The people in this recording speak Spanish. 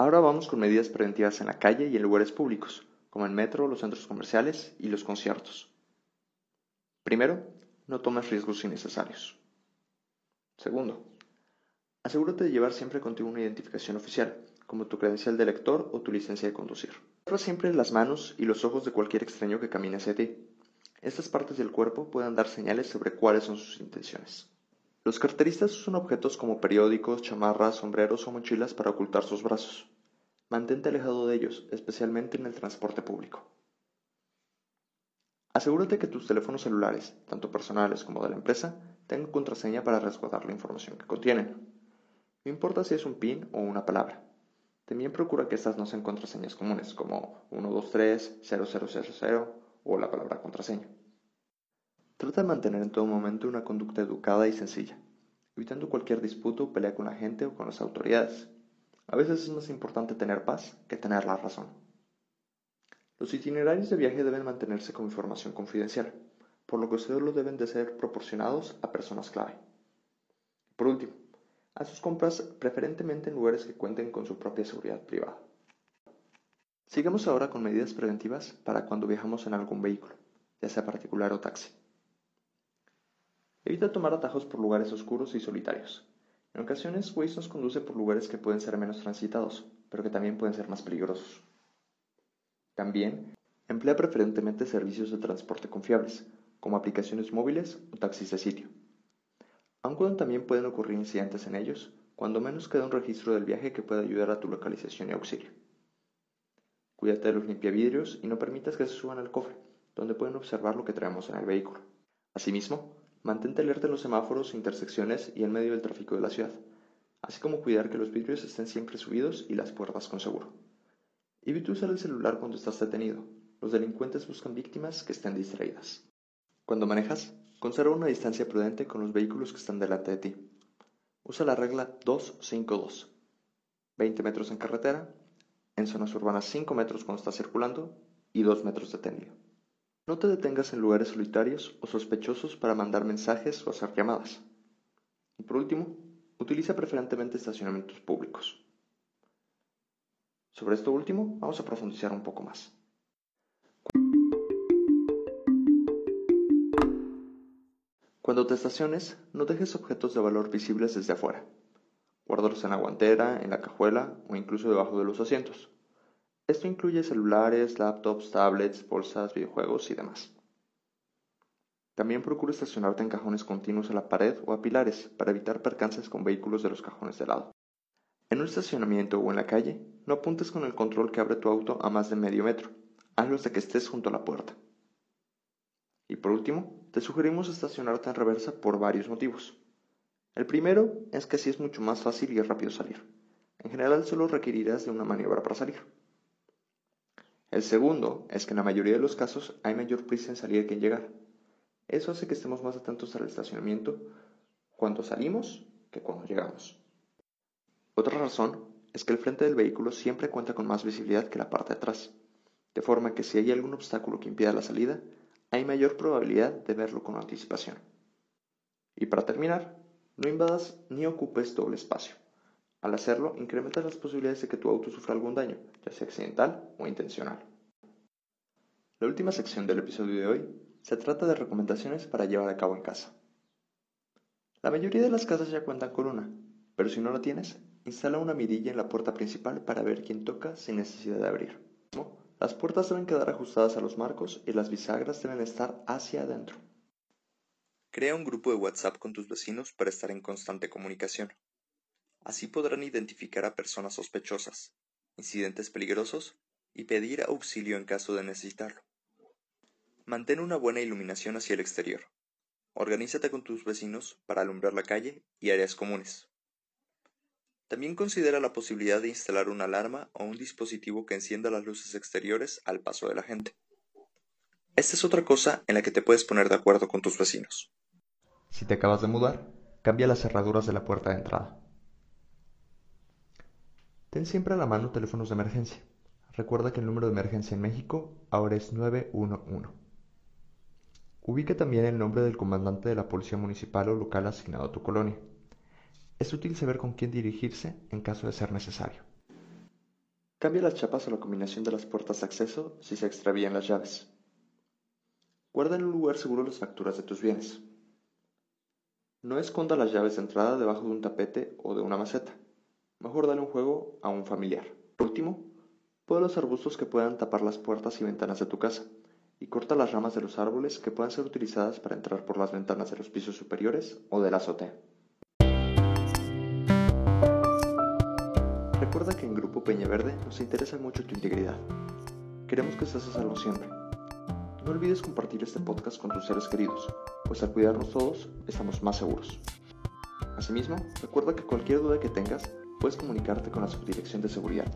Ahora vamos con medidas preventivas en la calle y en lugares públicos, como el metro, los centros comerciales y los conciertos. Primero, no tomes riesgos innecesarios. Segundo, asegúrate de llevar siempre contigo una identificación oficial, como tu credencial de lector o tu licencia de conducir. Cierra siempre las manos y los ojos de cualquier extraño que camine hacia ti. Estas partes del cuerpo pueden dar señales sobre cuáles son sus intenciones. Los carteristas usan objetos como periódicos, chamarras, sombreros o mochilas para ocultar sus brazos. Mantente alejado de ellos, especialmente en el transporte público. Asegúrate que tus teléfonos celulares, tanto personales como de la empresa, tengan contraseña para resguardar la información que contienen. No importa si es un PIN o una palabra. También procura que estas no sean contraseñas comunes, como 123, 0000 o la palabra contraseña. Trata de mantener en todo momento una conducta educada y sencilla, evitando cualquier disputa o pelea con la gente o con las autoridades. A veces es más importante tener paz que tener la razón. Los itinerarios de viaje deben mantenerse con información confidencial, por lo que solo deben de ser proporcionados a personas clave. Por último, haz sus compras preferentemente en lugares que cuenten con su propia seguridad privada. Sigamos ahora con medidas preventivas para cuando viajamos en algún vehículo, ya sea particular o taxi. Evita tomar atajos por lugares oscuros y solitarios. En ocasiones, Waze nos conduce por lugares que pueden ser menos transitados, pero que también pueden ser más peligrosos. También, emplea preferentemente servicios de transporte confiables, como aplicaciones móviles o taxis de sitio. Aunque también pueden ocurrir incidentes en ellos, cuando menos queda un registro del viaje que pueda ayudar a tu localización y auxilio. Cuídate de los limpiavidrios y no permitas que se suban al cofre, donde pueden observar lo que traemos en el vehículo. Asimismo, Mantente alerta en los semáforos, intersecciones y en medio del tráfico de la ciudad, así como cuidar que los vidrios estén siempre subidos y las puertas con seguro. Evita usar el celular cuando estás detenido. Los delincuentes buscan víctimas que estén distraídas. Cuando manejas, conserva una distancia prudente con los vehículos que están delante de ti. Usa la regla 252. 20 metros en carretera, en zonas urbanas 5 metros cuando estás circulando y 2 metros detenido. No te detengas en lugares solitarios o sospechosos para mandar mensajes o hacer llamadas. Y por último, utiliza preferentemente estacionamientos públicos. Sobre esto último, vamos a profundizar un poco más. Cuando te estaciones, no dejes objetos de valor visibles desde afuera. Guárdalos en la guantera, en la cajuela o incluso debajo de los asientos. Esto incluye celulares, laptops, tablets, bolsas, videojuegos y demás. También procura estacionarte en cajones continuos a la pared o a pilares para evitar percances con vehículos de los cajones de lado. En un estacionamiento o en la calle, no apuntes con el control que abre tu auto a más de medio metro. Hazlo hasta que estés junto a la puerta. Y por último, te sugerimos estacionarte en reversa por varios motivos. El primero es que así es mucho más fácil y rápido salir. En general solo requerirás de una maniobra para salir. El segundo es que en la mayoría de los casos hay mayor prisa en salir que en llegar. Eso hace que estemos más atentos al estacionamiento cuando salimos que cuando llegamos. Otra razón es que el frente del vehículo siempre cuenta con más visibilidad que la parte de atrás, de forma que si hay algún obstáculo que impida la salida, hay mayor probabilidad de verlo con anticipación. Y para terminar, no invadas ni ocupes doble espacio. Al hacerlo, incrementas las posibilidades de que tu auto sufra algún daño, ya sea accidental o intencional. La última sección del episodio de hoy se trata de recomendaciones para llevar a cabo en casa. La mayoría de las casas ya cuentan con una, pero si no la tienes, instala una mirilla en la puerta principal para ver quién toca sin necesidad de abrir. Las puertas deben quedar ajustadas a los marcos y las bisagras deben estar hacia adentro. Crea un grupo de WhatsApp con tus vecinos para estar en constante comunicación. Así podrán identificar a personas sospechosas, incidentes peligrosos y pedir auxilio en caso de necesitarlo. Mantén una buena iluminación hacia el exterior. Organízate con tus vecinos para alumbrar la calle y áreas comunes. También considera la posibilidad de instalar una alarma o un dispositivo que encienda las luces exteriores al paso de la gente. Esta es otra cosa en la que te puedes poner de acuerdo con tus vecinos. Si te acabas de mudar, cambia las cerraduras de la puerta de entrada. Ten siempre a la mano teléfonos de emergencia. Recuerda que el número de emergencia en México ahora es 911. Ubica también el nombre del comandante de la policía municipal o local asignado a tu colonia. Es útil saber con quién dirigirse en caso de ser necesario. Cambia las chapas o la combinación de las puertas de acceso si se extravían las llaves. Guarda en un lugar seguro las facturas de tus bienes. No esconda las llaves de entrada debajo de un tapete o de una maceta. Mejor dale un juego a un familiar. Por último, poda los arbustos que puedan tapar las puertas y ventanas de tu casa y corta las ramas de los árboles que puedan ser utilizadas para entrar por las ventanas de los pisos superiores o de la azotea. Recuerda que en Grupo Peña Verde nos interesa mucho tu integridad. Queremos que estés a salvo siempre. No olvides compartir este podcast con tus seres queridos, pues al cuidarnos todos estamos más seguros. Asimismo, recuerda que cualquier duda que tengas puedes comunicarte con la Subdirección de Seguridad